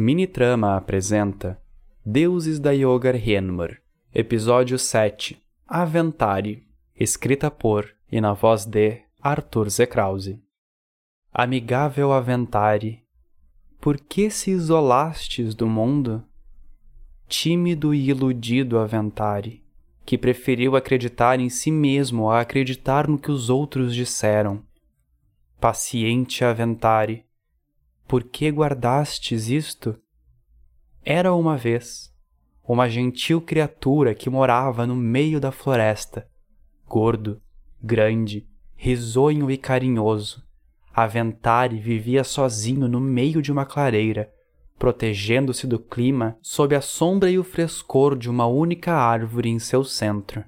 Minitrama apresenta Deuses da Yogar Henmar, Episódio 7 Aventari, escrita por e na voz de Arthur Zekrause. Amigável Aventari, por que se isolastes do mundo? Tímido e iludido Aventari, que preferiu acreditar em si mesmo a acreditar no que os outros disseram. Paciente Aventari, por que guardastes isto? Era uma vez uma gentil criatura que morava no meio da floresta, gordo, grande, risonho e carinhoso. Aventari vivia sozinho no meio de uma clareira, protegendo-se do clima sob a sombra e o frescor de uma única árvore em seu centro.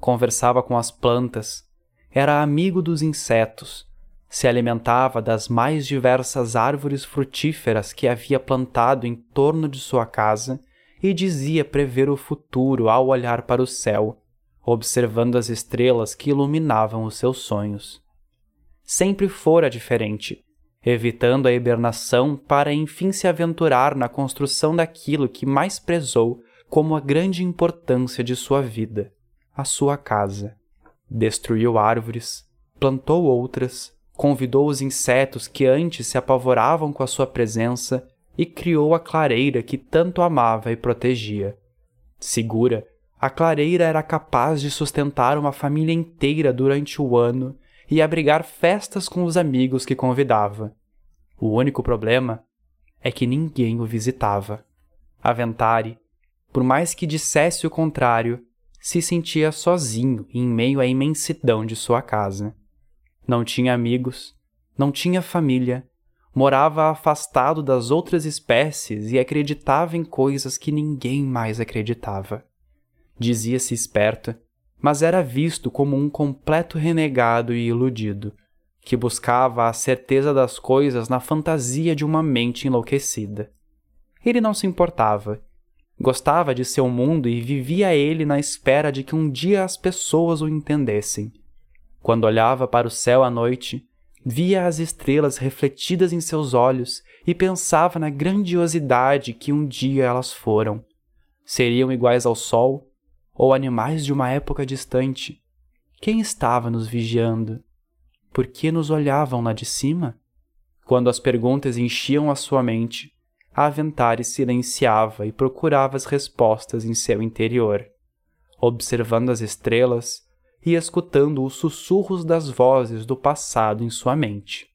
Conversava com as plantas, era amigo dos insetos, se alimentava das mais diversas árvores frutíferas que havia plantado em torno de sua casa e dizia prever o futuro ao olhar para o céu, observando as estrelas que iluminavam os seus sonhos. Sempre fora diferente, evitando a hibernação para enfim se aventurar na construção daquilo que mais prezou como a grande importância de sua vida, a sua casa. Destruiu árvores, plantou outras, convidou os insetos que antes se apavoravam com a sua presença e criou a clareira que tanto amava e protegia. Segura, a clareira era capaz de sustentar uma família inteira durante o ano e abrigar festas com os amigos que convidava. O único problema é que ninguém o visitava. Aventari, por mais que dissesse o contrário, se sentia sozinho em meio à imensidão de sua casa. Não tinha amigos, não tinha família, morava afastado das outras espécies e acreditava em coisas que ninguém mais acreditava. Dizia-se esperto, mas era visto como um completo renegado e iludido, que buscava a certeza das coisas na fantasia de uma mente enlouquecida. Ele não se importava. Gostava de seu mundo e vivia ele na espera de que um dia as pessoas o entendessem. Quando olhava para o céu à noite, via as estrelas refletidas em seus olhos e pensava na grandiosidade que um dia elas foram. Seriam iguais ao sol ou animais de uma época distante? Quem estava nos vigiando? Por que nos olhavam lá de cima? Quando as perguntas enchiam a sua mente, a Aventare silenciava e procurava as respostas em seu interior. Observando as estrelas, e escutando os sussurros das vozes do passado em sua mente.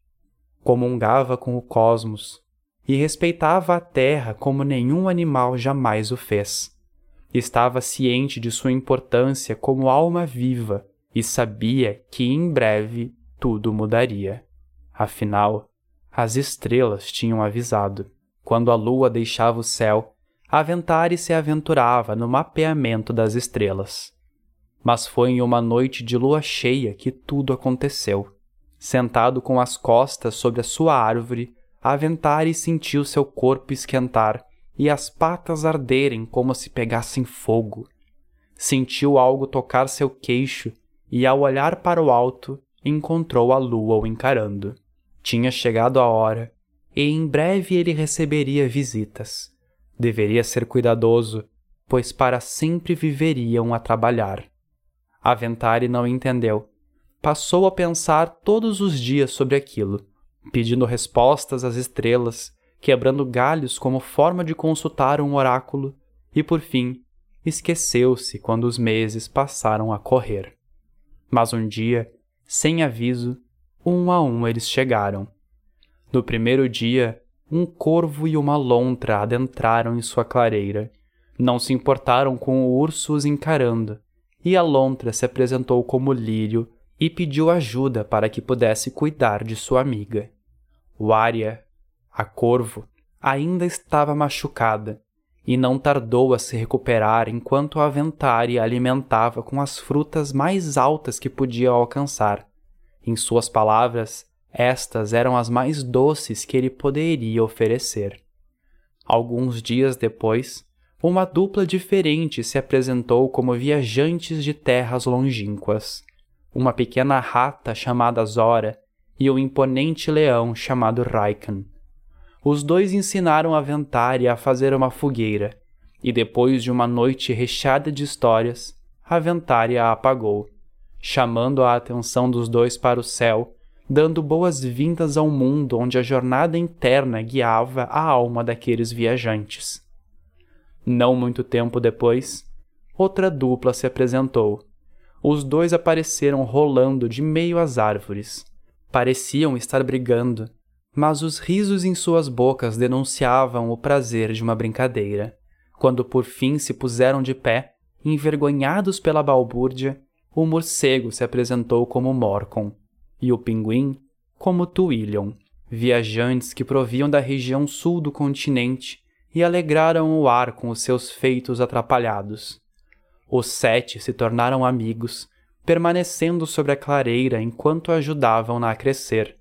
Comungava com o cosmos e respeitava a terra como nenhum animal jamais o fez. Estava ciente de sua importância como alma viva e sabia que em breve tudo mudaria. Afinal, as estrelas tinham avisado. Quando a lua deixava o céu, Aventare se aventurava no mapeamento das estrelas. Mas foi em uma noite de lua cheia que tudo aconteceu. Sentado com as costas sobre a sua árvore, Aventare sentiu seu corpo esquentar e as patas arderem como se pegassem fogo. Sentiu algo tocar seu queixo e, ao olhar para o alto, encontrou a lua o encarando. Tinha chegado a hora e em breve ele receberia visitas. Deveria ser cuidadoso, pois para sempre viveriam a trabalhar. Aventari não entendeu. Passou a pensar todos os dias sobre aquilo, pedindo respostas às estrelas, quebrando galhos como forma de consultar um oráculo, e por fim, esqueceu-se quando os meses passaram a correr. Mas um dia, sem aviso, um a um eles chegaram. No primeiro dia, um corvo e uma lontra adentraram em sua clareira. Não se importaram com o urso os encarando, e a lontra se apresentou como lírio e pediu ajuda para que pudesse cuidar de sua amiga. O Ária, a corvo, ainda estava machucada e não tardou a se recuperar enquanto a Aventari alimentava com as frutas mais altas que podia alcançar. Em suas palavras, estas eram as mais doces que ele poderia oferecer. Alguns dias depois, uma dupla diferente se apresentou como viajantes de terras longínquas. Uma pequena rata chamada Zora e um imponente leão chamado Raikan. os dois ensinaram Aventari a fazer uma fogueira, e depois de uma noite recheada de histórias, Aventari a apagou, chamando a atenção dos dois para o céu, dando boas-vindas ao mundo onde a jornada interna guiava a alma daqueles viajantes. Não muito tempo depois, outra dupla se apresentou. Os dois apareceram rolando de meio às árvores. Pareciam estar brigando, mas os risos em suas bocas denunciavam o prazer de uma brincadeira. Quando por fim se puseram de pé, envergonhados pela balbúrdia, o morcego se apresentou como Morcon e o pinguim como Twillion, viajantes que proviam da região sul do continente e alegraram o ar com os seus feitos atrapalhados. Os sete se tornaram amigos, permanecendo sobre a clareira enquanto ajudavam-na a crescer.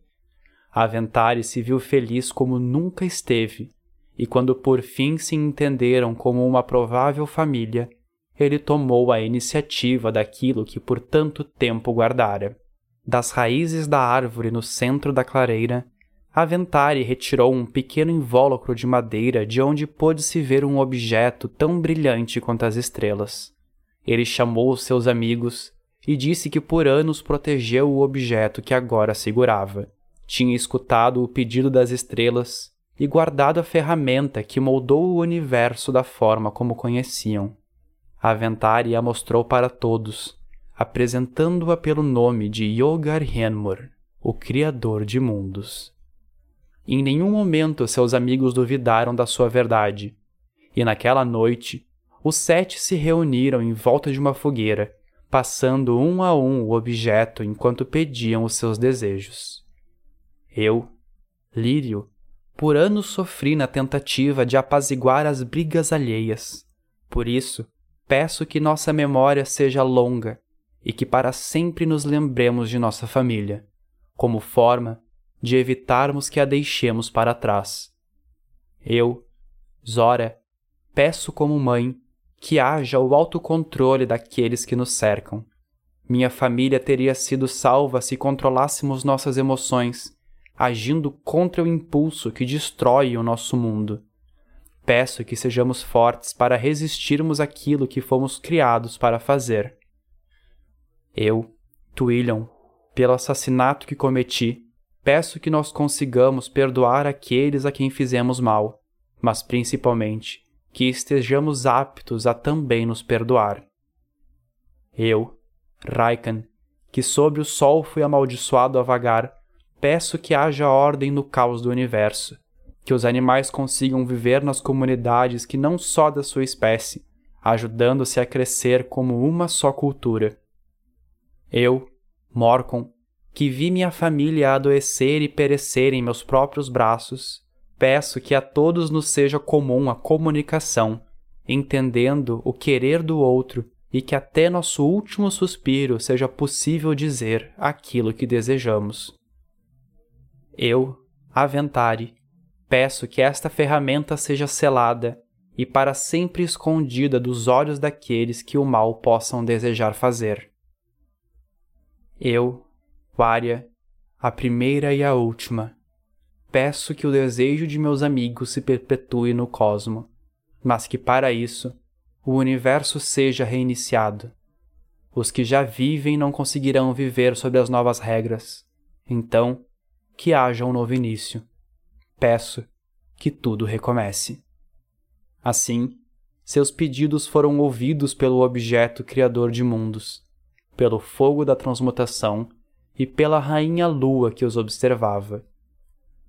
Aventari se viu feliz como nunca esteve, e quando por fim se entenderam como uma provável família, ele tomou a iniciativa daquilo que por tanto tempo guardara. Das raízes da árvore no centro da clareira, Aventari retirou um pequeno invólucro de madeira de onde pôde-se ver um objeto tão brilhante quanto as estrelas. Ele chamou seus amigos e disse que por anos protegeu o objeto que agora segurava. Tinha escutado o pedido das estrelas e guardado a ferramenta que moldou o universo da forma como conheciam. Aventari a mostrou para todos, apresentando-a pelo nome de Yogar Henmur, o Criador de Mundos. Em nenhum momento seus amigos duvidaram da sua verdade, e naquela noite os sete se reuniram em volta de uma fogueira, passando um a um o objeto enquanto pediam os seus desejos. Eu, Lírio, por anos sofri na tentativa de apaziguar as brigas alheias. Por isso, peço que nossa memória seja longa e que para sempre nos lembremos de nossa família, como forma de evitarmos que a deixemos para trás. Eu, Zora, peço como mãe que haja o autocontrole daqueles que nos cercam. Minha família teria sido salva se controlássemos nossas emoções, agindo contra o impulso que destrói o nosso mundo. Peço que sejamos fortes para resistirmos aquilo que fomos criados para fazer. Eu, Twillion, pelo assassinato que cometi, peço que nós consigamos perdoar aqueles a quem fizemos mal, mas principalmente que estejamos aptos a também nos perdoar. Eu, Raikan, que sobre o sol fui amaldiçoado a vagar, peço que haja ordem no caos do universo, que os animais consigam viver nas comunidades que não só da sua espécie, ajudando-se a crescer como uma só cultura. Eu, Morcon, que vi minha família adoecer e perecer em meus próprios braços, peço que a todos nos seja comum a comunicação, entendendo o querer do outro e que até nosso último suspiro seja possível dizer aquilo que desejamos. Eu, Aventari, peço que esta ferramenta seja selada e para sempre escondida dos olhos daqueles que o mal possam desejar fazer. Eu, Vária, a primeira e a última. Peço que o desejo de meus amigos se perpetue no cosmo, mas que para isso o universo seja reiniciado. Os que já vivem não conseguirão viver sob as novas regras. Então, que haja um novo início. Peço que tudo recomece. Assim, seus pedidos foram ouvidos pelo objeto criador de mundos, pelo fogo da transmutação e pela rainha lua que os observava.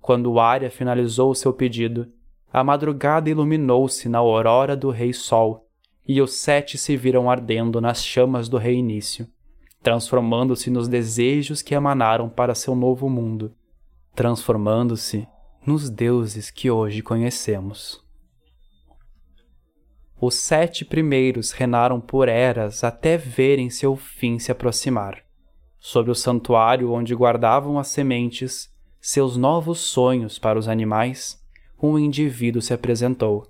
Quando Arya finalizou seu pedido, a madrugada iluminou-se na aurora do Rei Sol, e os sete se viram ardendo nas chamas do reinício, transformando-se nos desejos que emanaram para seu novo mundo, transformando-se nos deuses que hoje conhecemos. Os sete primeiros reinaram por eras até verem seu fim se aproximar. Sobre o santuário onde guardavam as sementes, seus novos sonhos para os animais, um indivíduo se apresentou,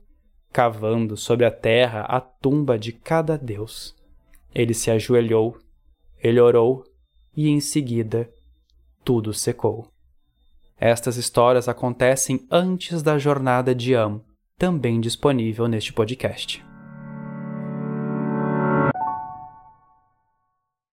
cavando sobre a terra a tumba de cada deus. Ele se ajoelhou, ele orou e em seguida tudo secou. Estas histórias acontecem antes da jornada de Am, também disponível neste podcast.